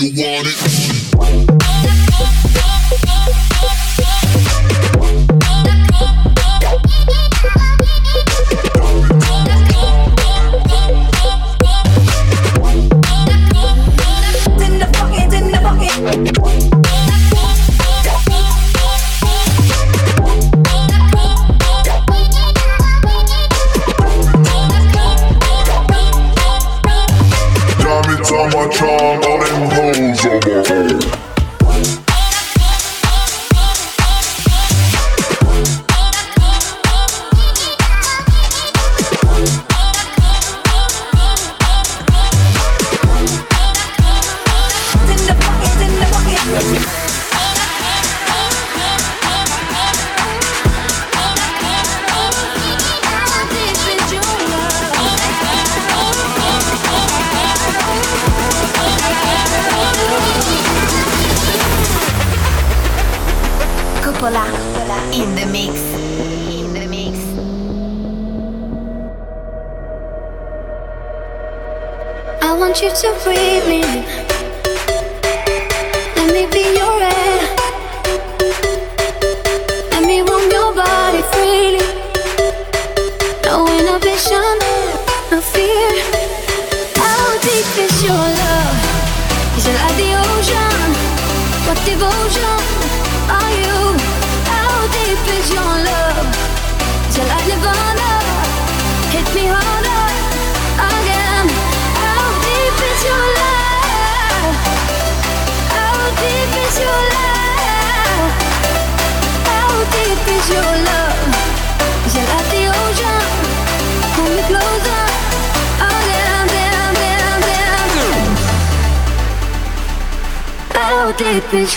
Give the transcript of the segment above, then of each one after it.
you want it.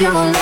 you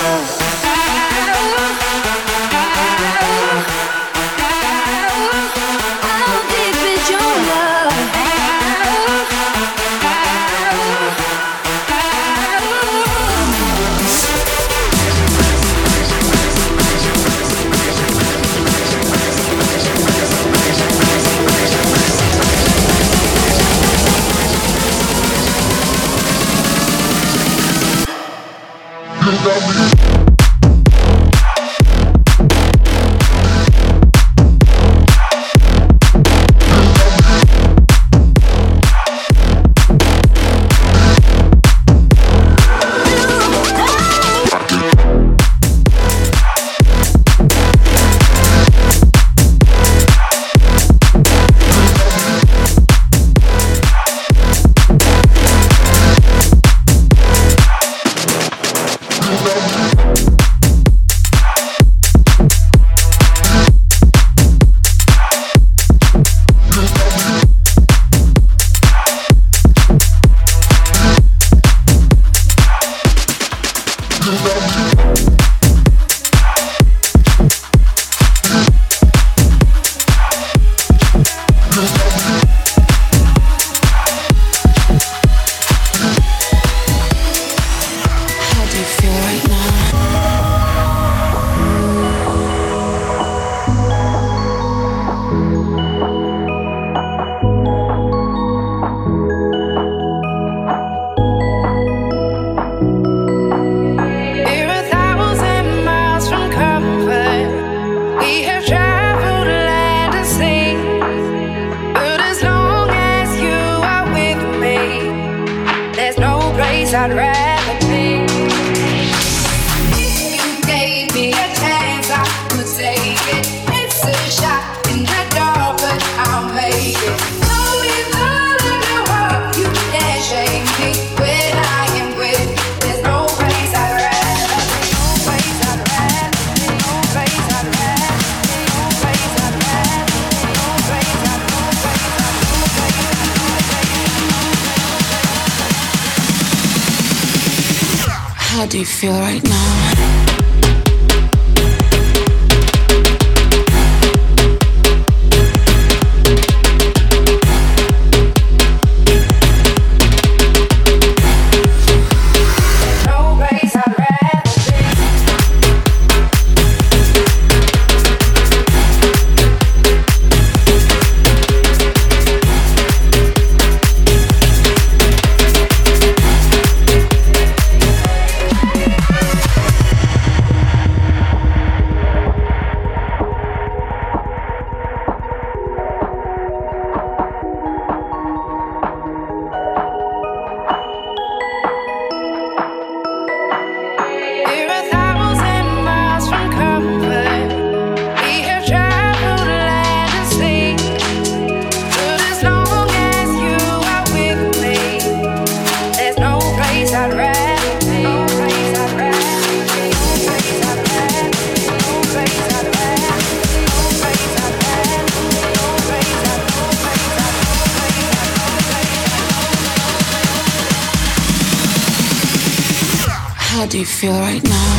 do you feel right now?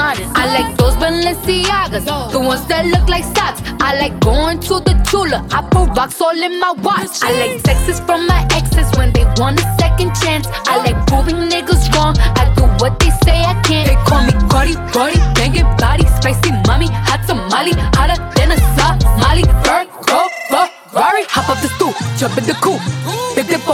I like those Balenciagas, the ones that look like socks. I like going to the Tula, I put rocks all in my watch. I like sexes from my exes when they want a second chance. I like proving niggas wrong, I do what they say I can't. They call me Cardi, Cardi, banging body, spicy mommy, hot tamale, hotter than a Somali. Ferrari, hop up the stool, jump in the coupe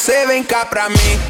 Você, vem cá pra mim.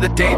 The day.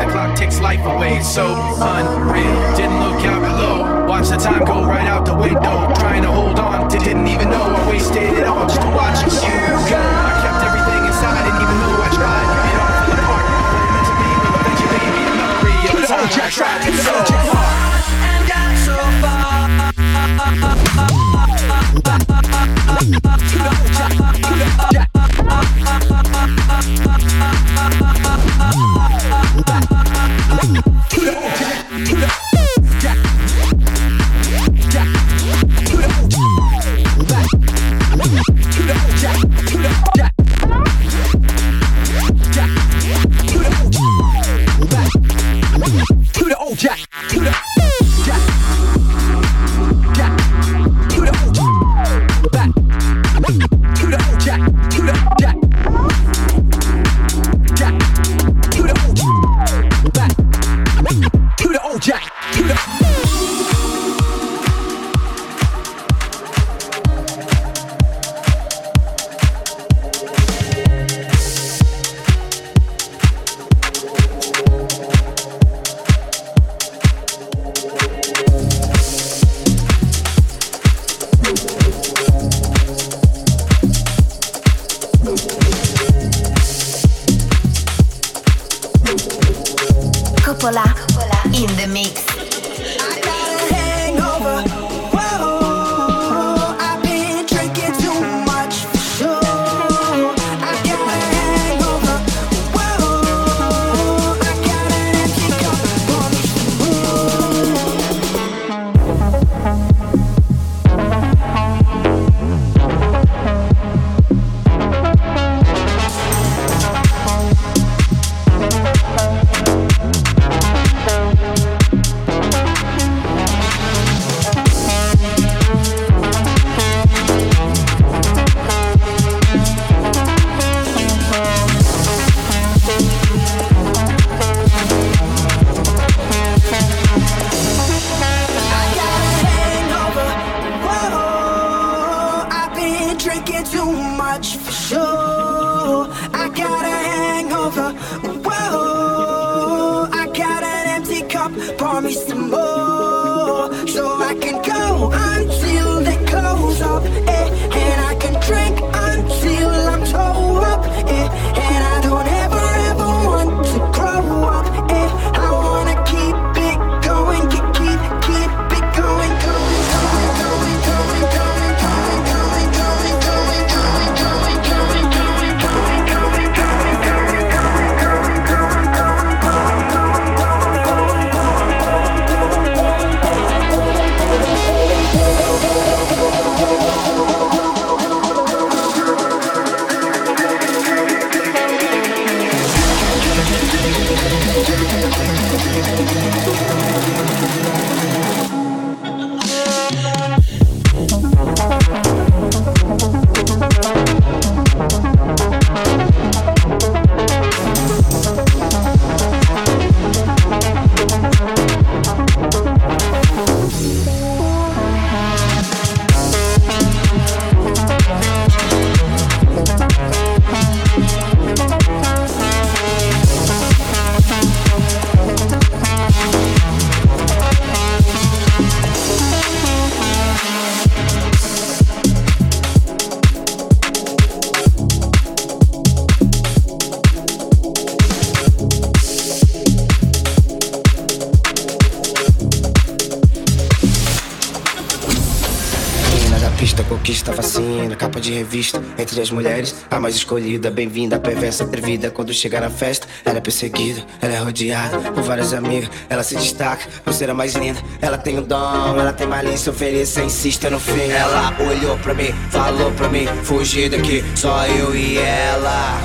Entre as mulheres, a mais escolhida, bem-vinda, perversa, atrevida. Quando chega na festa, ela é perseguida, ela é rodeada por várias amigas. Ela se destaca por ser a mais linda. Ela tem o dom, ela tem malícia, ofereça, insiste no fim. Ela olhou pra mim, falou pra mim, fugir daqui, só eu e ela.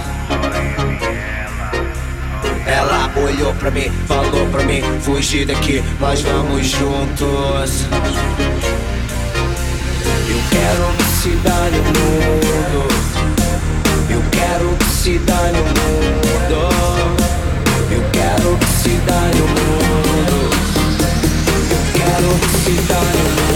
Ela olhou pra mim, falou pra mim, fugir daqui, nós vamos juntos. Eu quero que se dane o mundo se dá no mundo. Eu quero que se dá no mundo. Eu quero que se dá no mundo.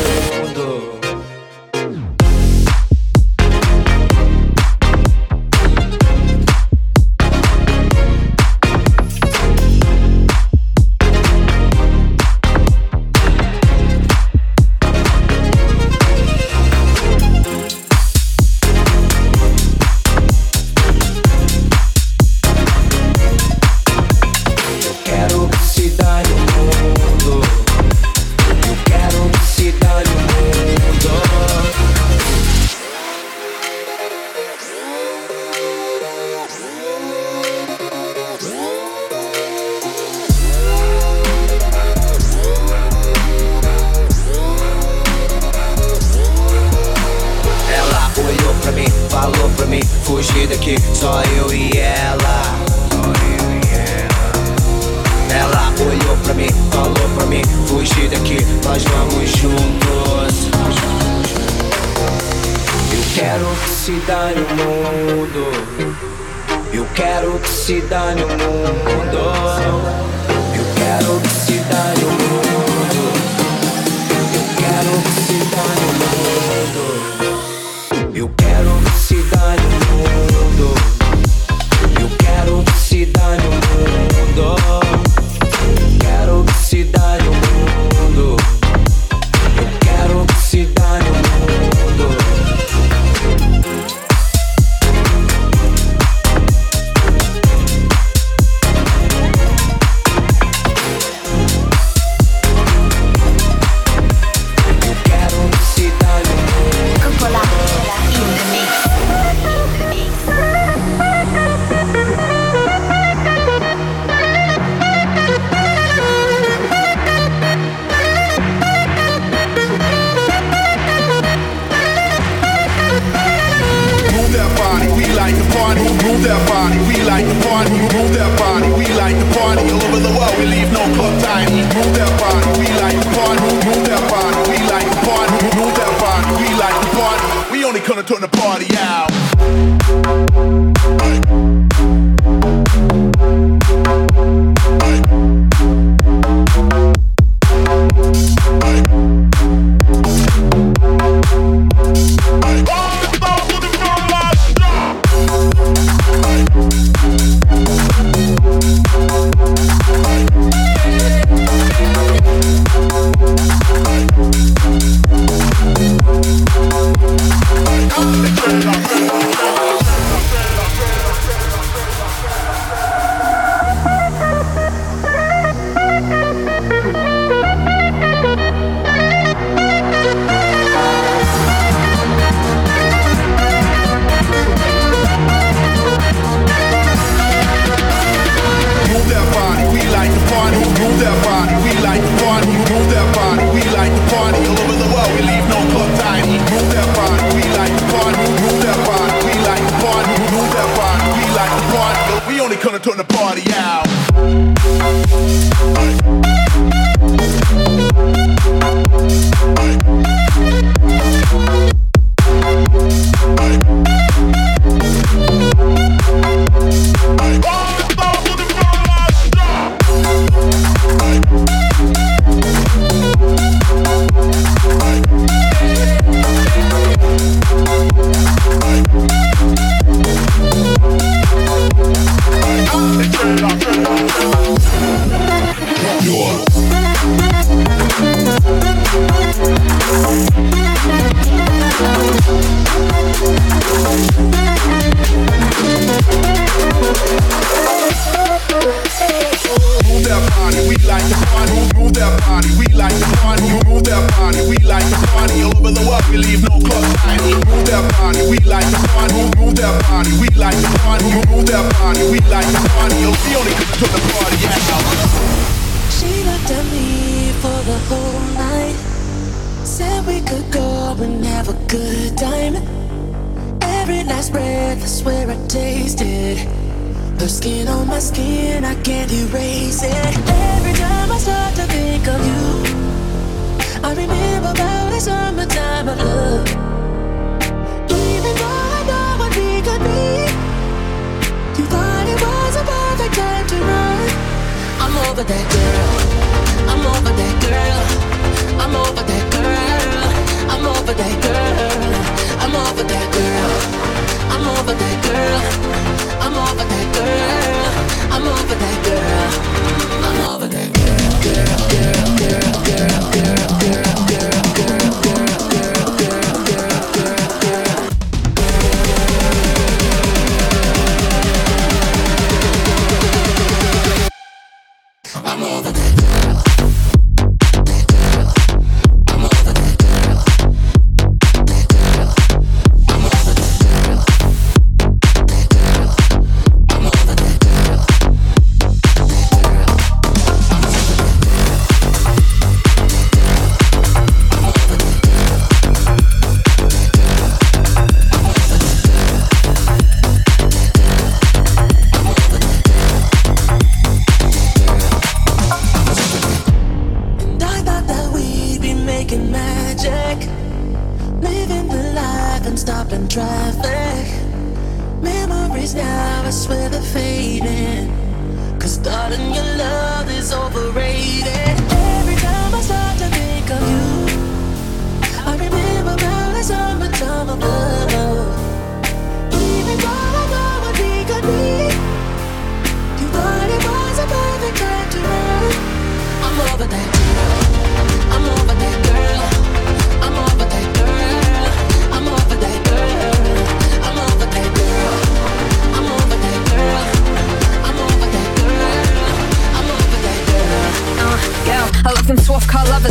Se dane o mundo. Eu quero que se dane o mundo. Eu quero que se dane o mundo.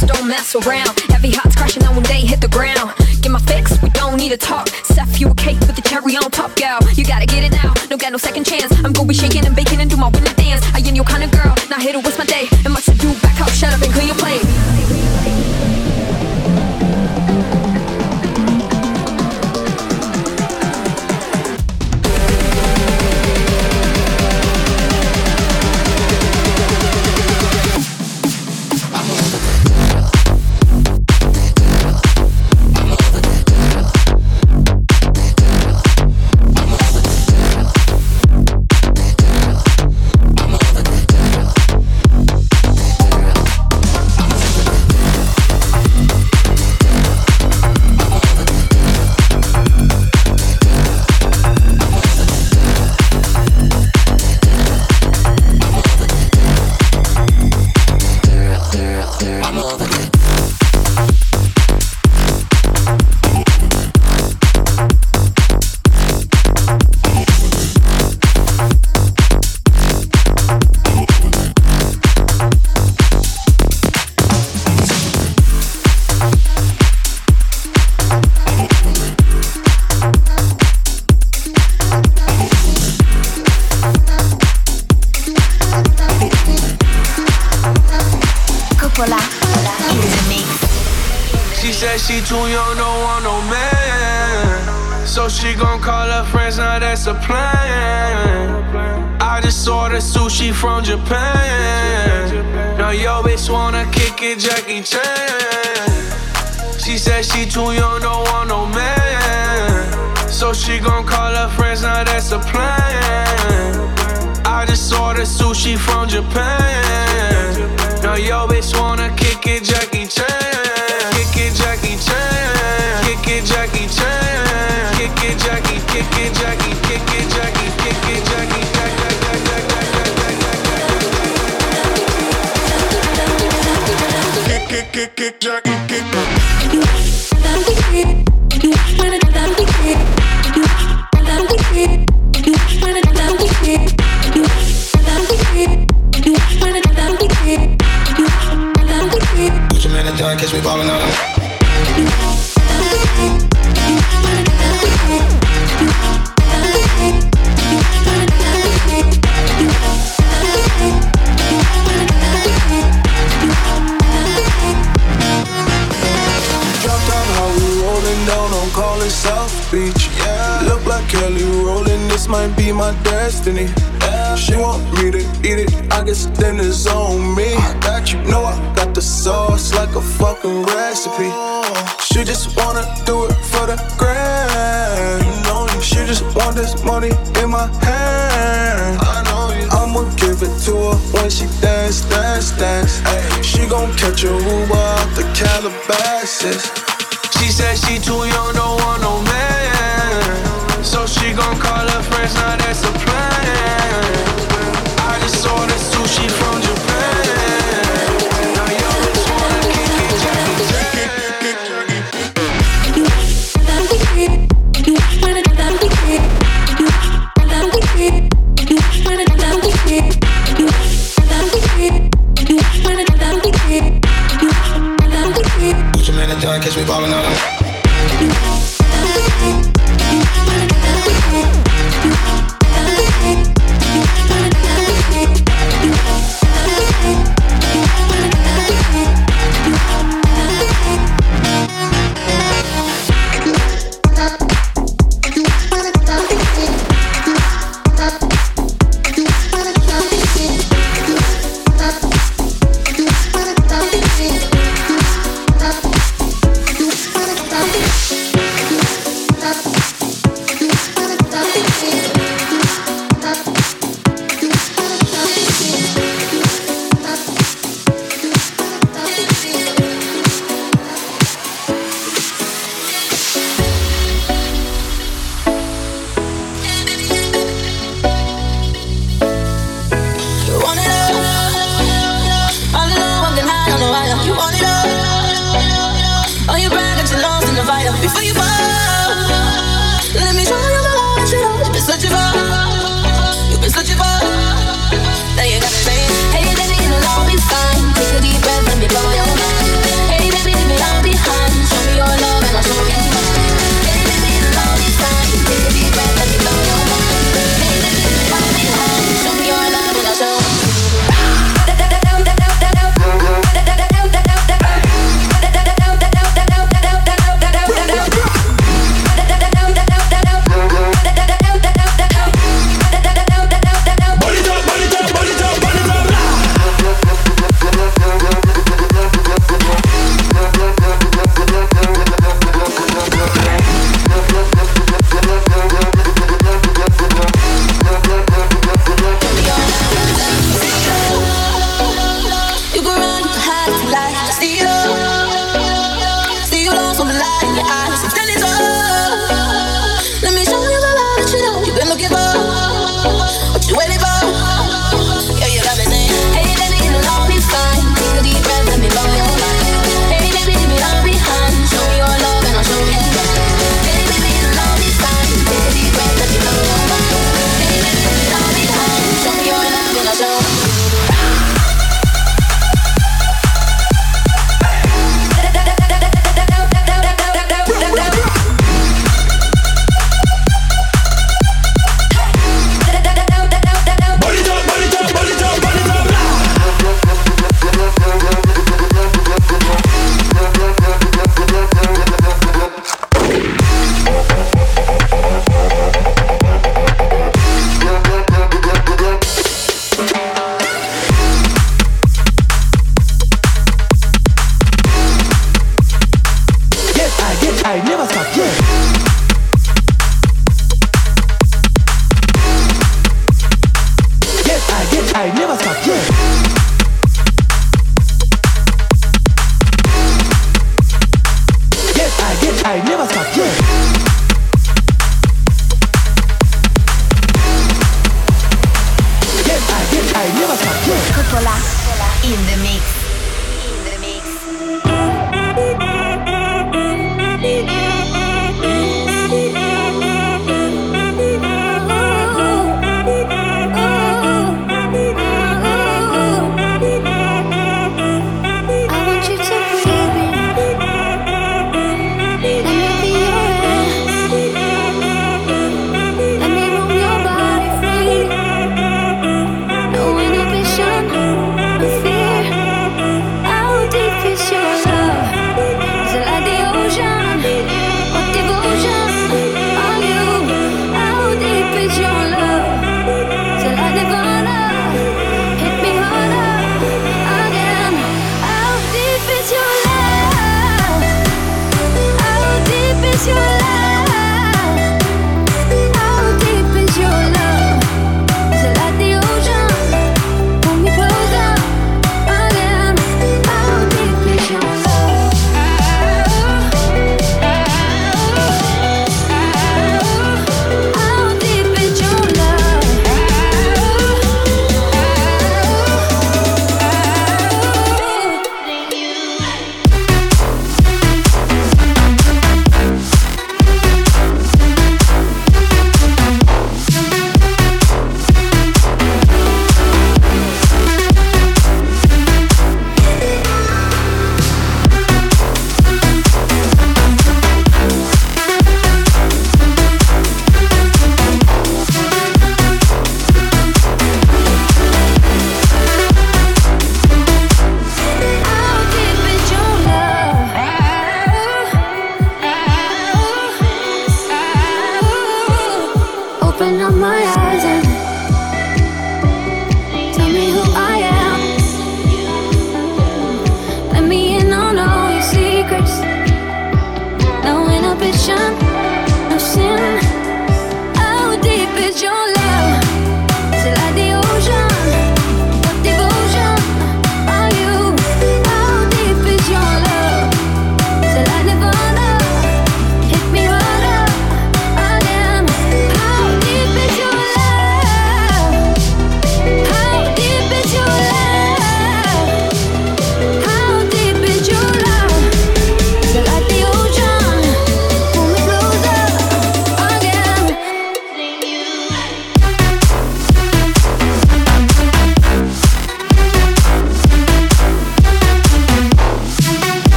so don't mess around. Heavy hearts crashing out when they hit the ground. Get my fix, we don't need to talk. Seth, you a cake with the cherry on top, gal. You gotta get it now, no got no second chance. I'm gonna be shaking and baking and do my winning dance. I ain't your kind of girl, not here to waste my day. And my to do back up, shut up and clean your plate. Rolling, this might be my destiny. She want me to eat it, I guess then it's on me. I got you, know I got the sauce like a fucking recipe. She just wanna do it for the grand. You know you. She just want this money in my hand. I know you. I'ma give it to her when she dance, dance, dance. Ay, she gon' catch a Uber out the Calabasas. She said she too young, don't want no man. Gon' call her friends, now that's a plan.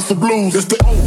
house the blues. It's the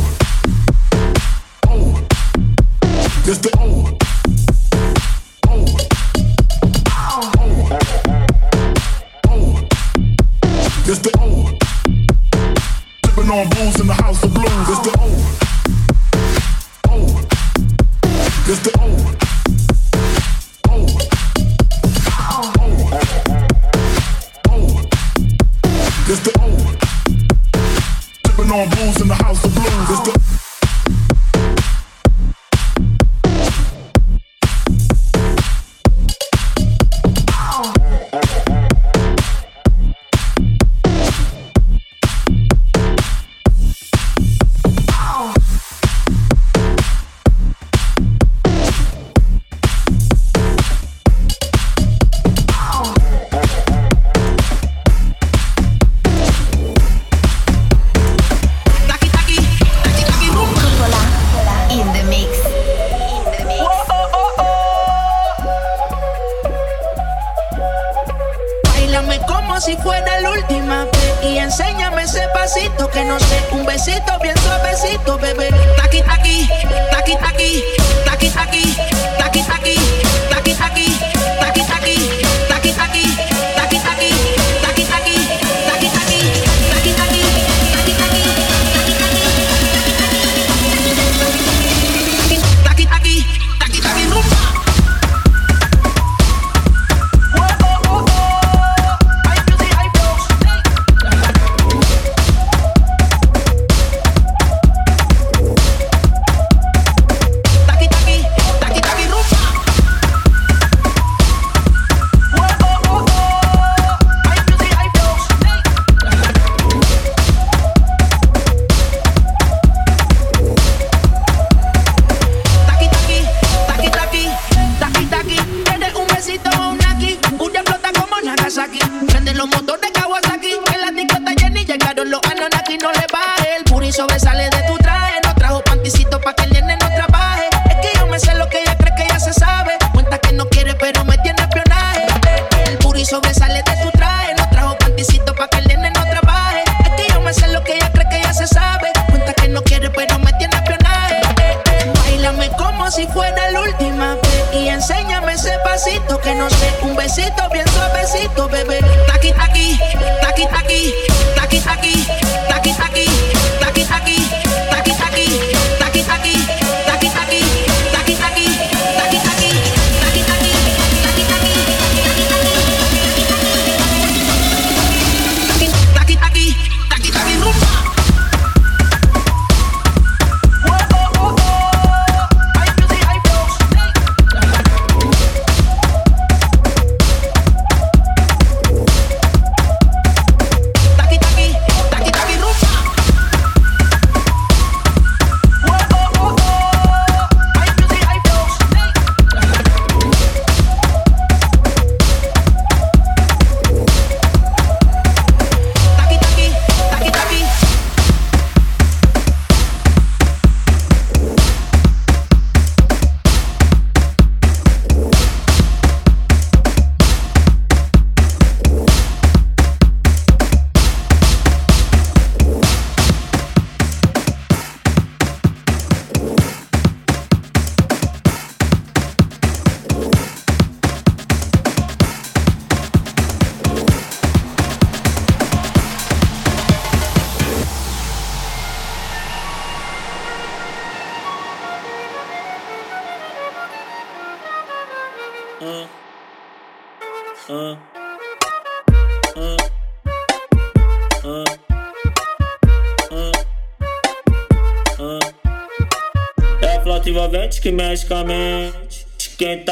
Kawasaki. Prende los motores Kawasaki. En la discoteca Jenny llegaron los Anunnaki. No le va el puri sobresale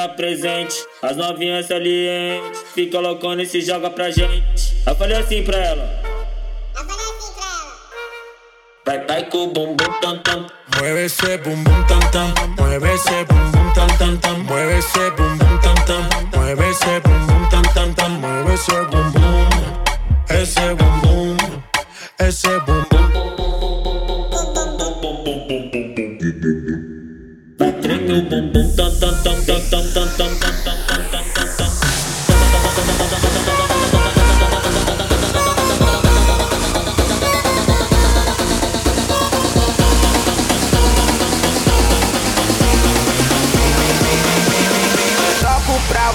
tá presente. As novinhas salientes, fica loucona e se joga pra gente. Eu falei assim pra ela. Eu falei assim pra ela. Vai, vai com o bumbum tam tam. Mueve esse bumbum.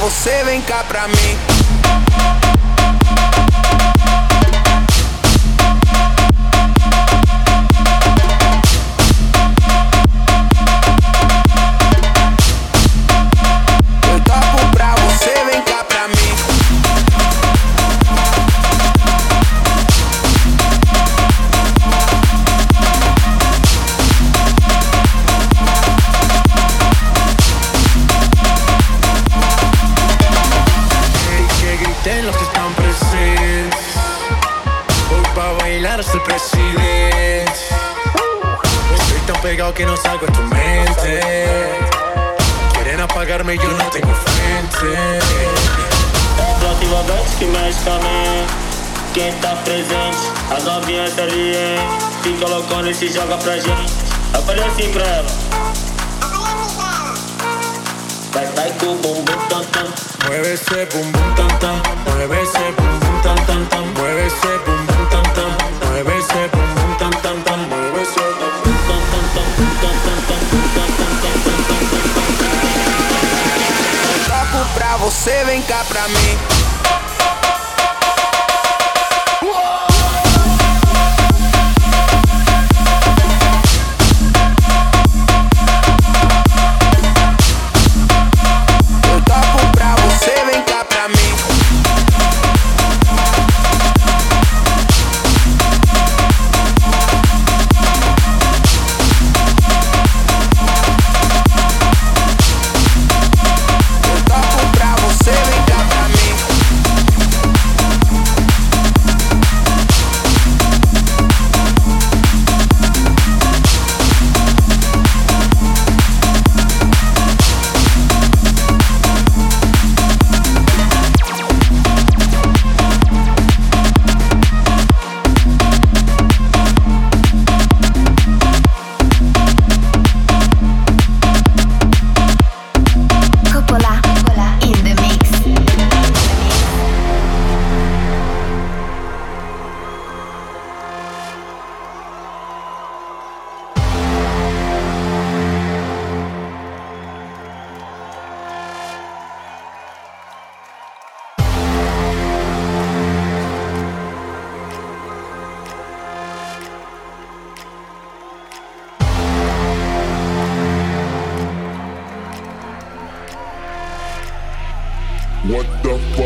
Você, vem cá pra mim. Novinhas ali, Fica loucona e se joga pra gente Eu falei assim pra ela Vai, vai com o bumbum tam tam Mueve ese bum bum tam tam, mueve ese bum bum tam tam tam, mueve ese bum bum tam tam, mueve pra você, vem cá pra mim. What the fuck?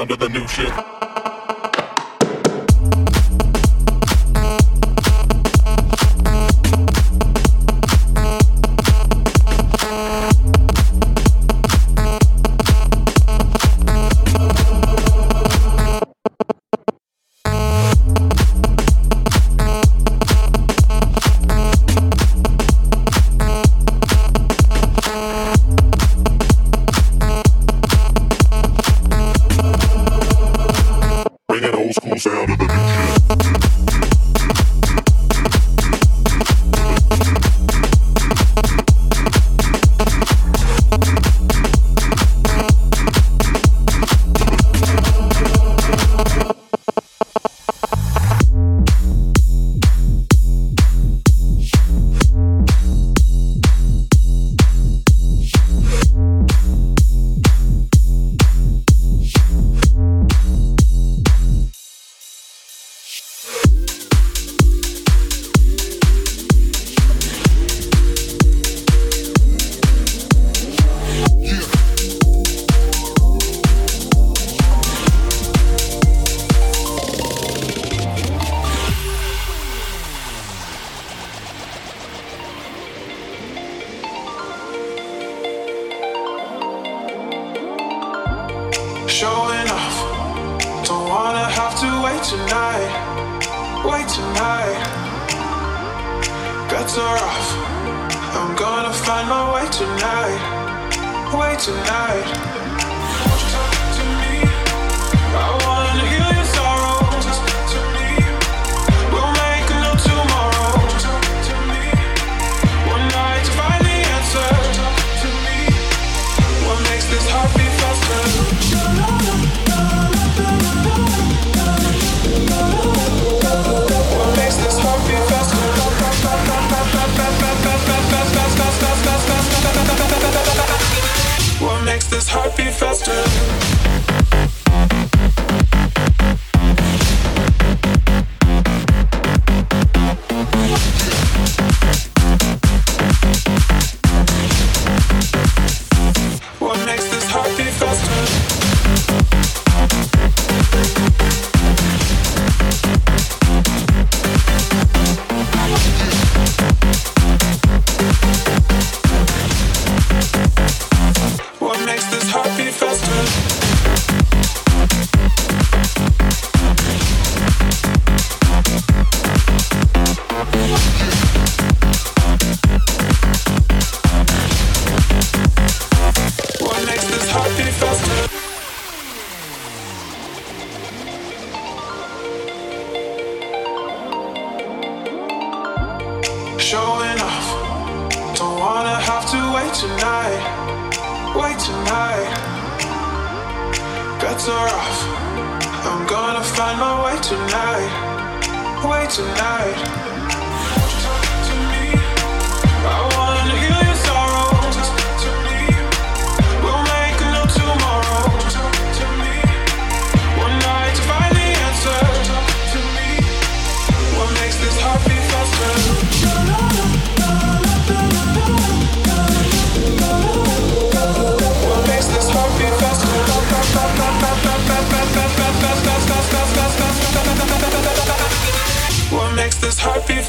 down to the new shit. is happy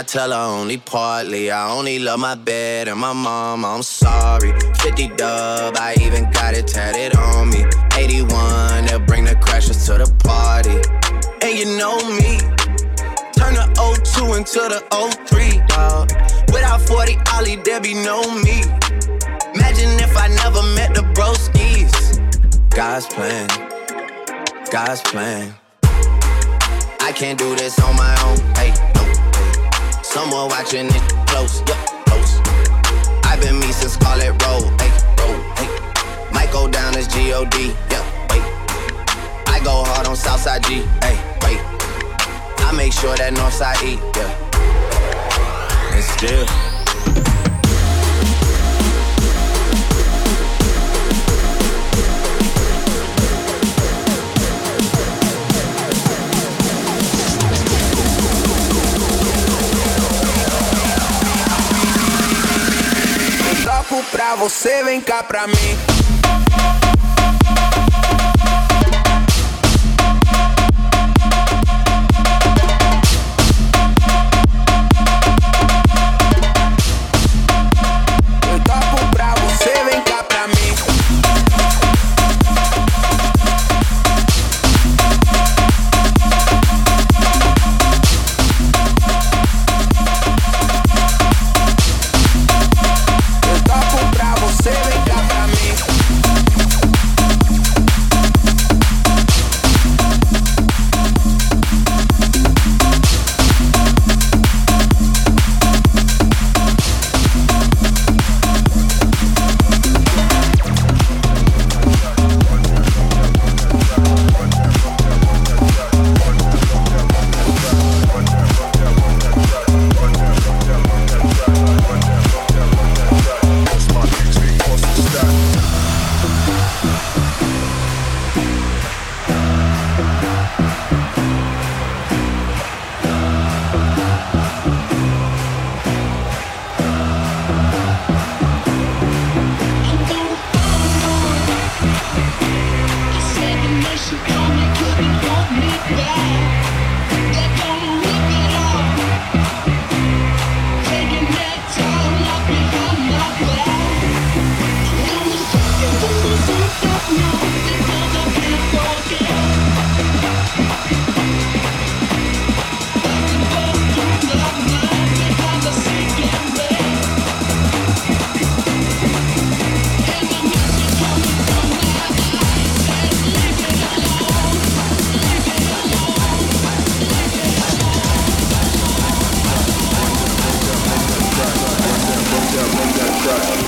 I tell her only partly. I only love my bed and my mom. I'm sorry. 50 dub, I even got it tatted on me. 81, they'll bring the crashers to the party. And you know me. Turn the 02 into the 03, dawg. Without 40 Ollie, there be no me. Imagine if I never met the broskies. God's plan, God's plan. I can't do this on my own. Hey. Someone watching it close, yeah, close. I've been me since Scarlet Road, hey, road, hey. Might go down as G-O-D, yeah, wait. I go hard on Southside G, hey, wait. I make sure that Northside E, yeah. And still. Pra você, vem cá pra mim.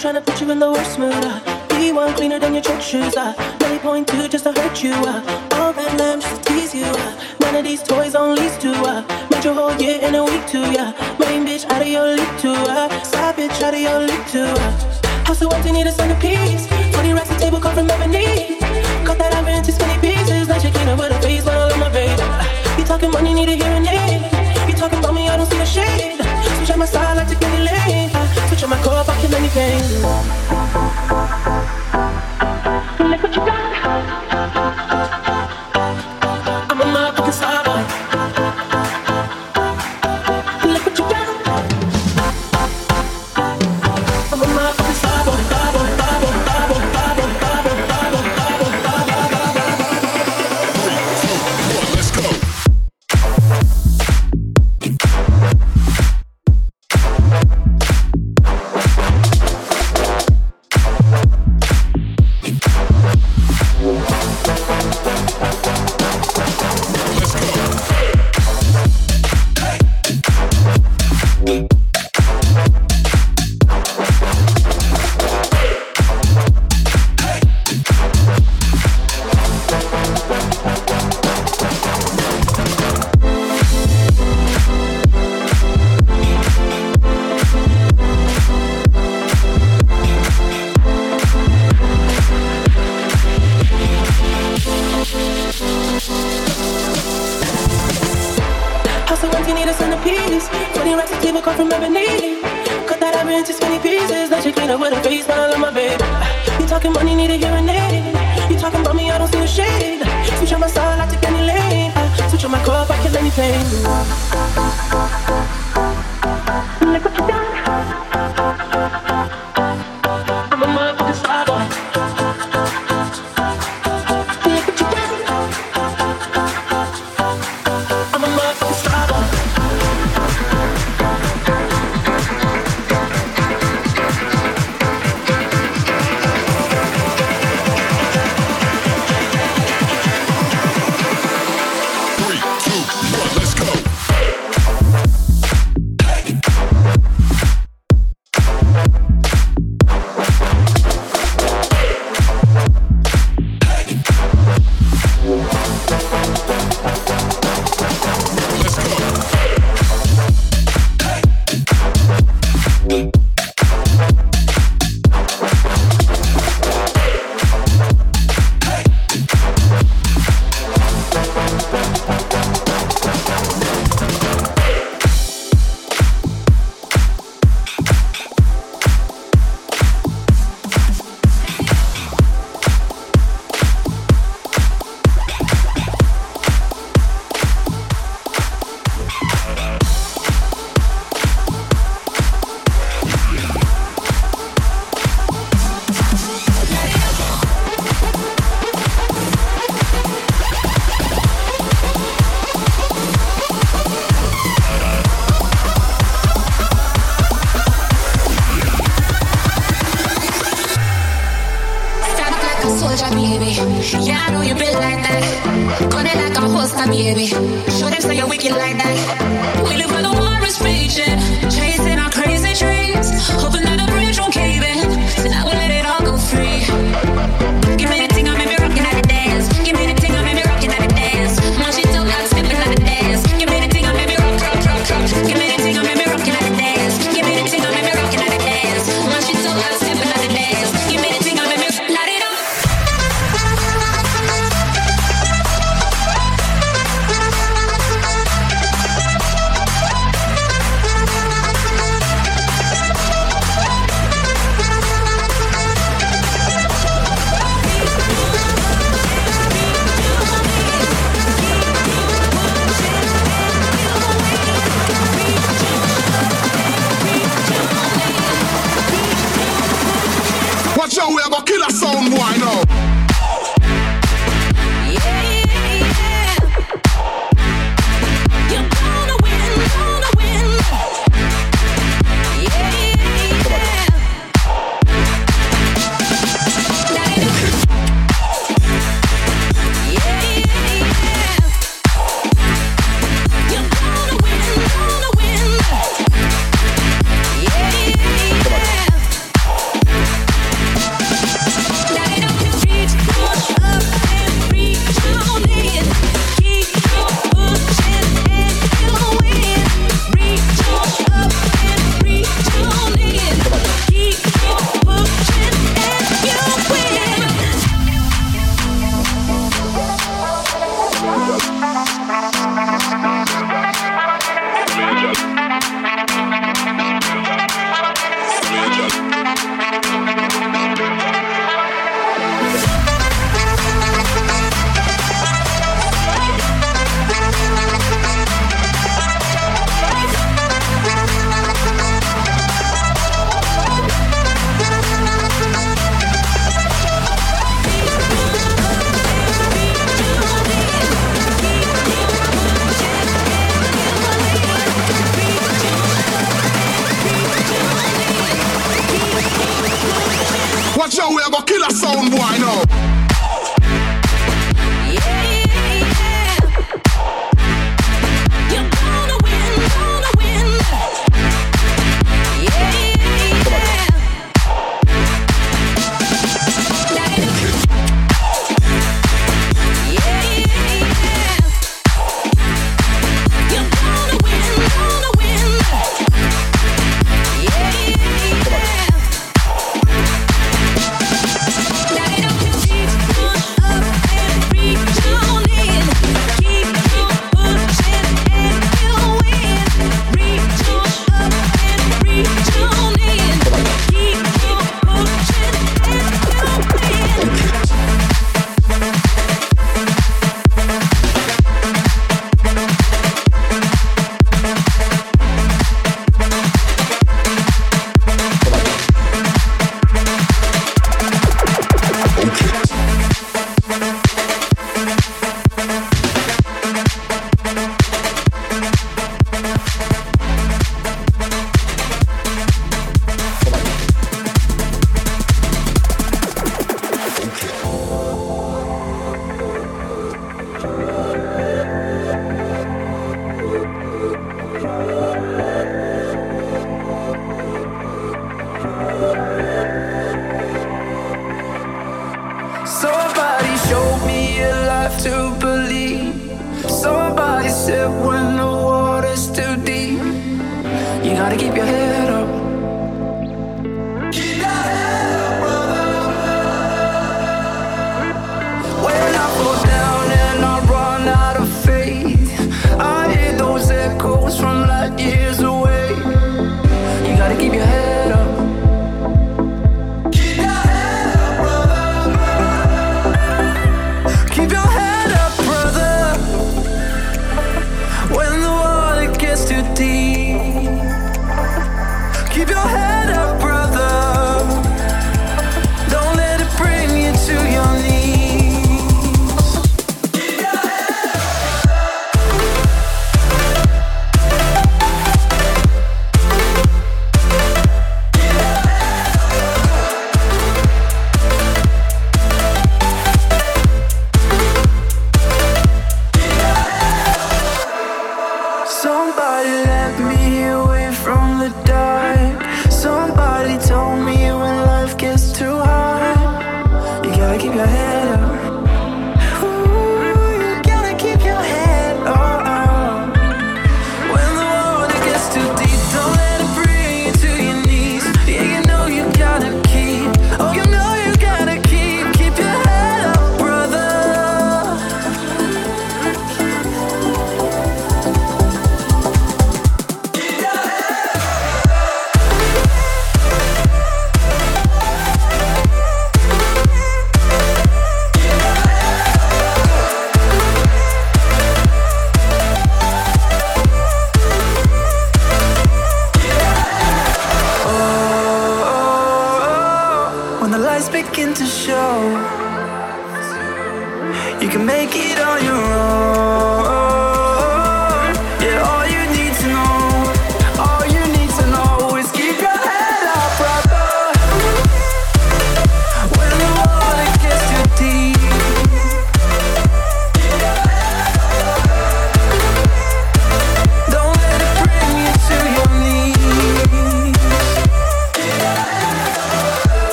trying to put you in the worst mood. Uh. Be one cleaner than your church shoes. Uh. Belly point two just to hurt you. Uh. All that lamb just to tease you. Uh. None of these toys on lease to. Uh. Made your whole year in a week too. Yeah. Main bitch out of your league too. Uh. Side bitch out of your league too. Uh. House of empty need a centerpiece. 20 racks a table come from Lebanese. Cut that iron into skinny pieces. Now she cleaner with a face, but I love my baby. You talking money, need to hear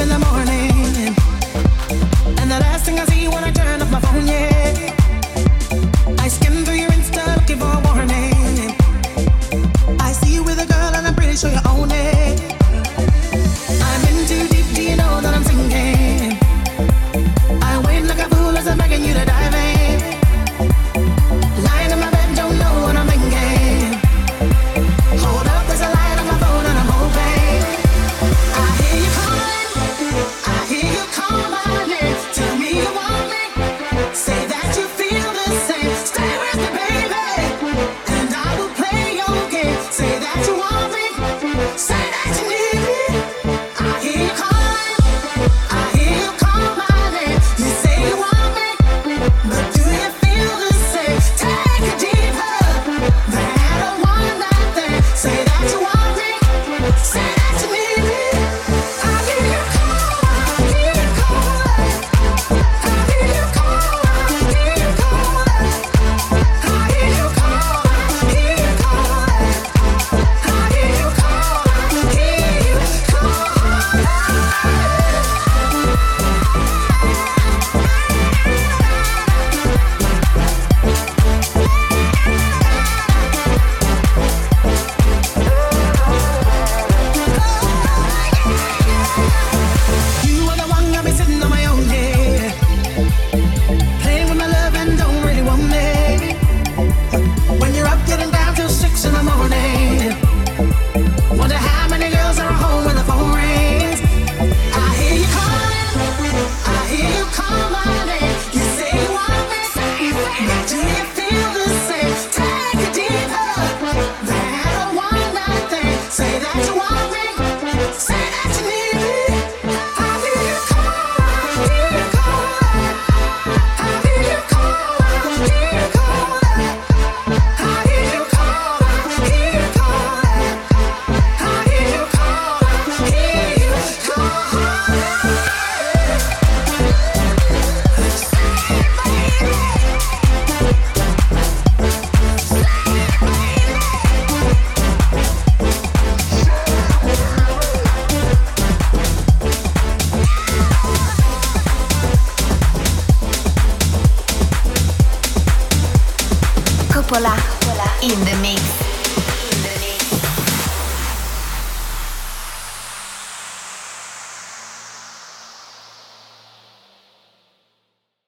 in the morning,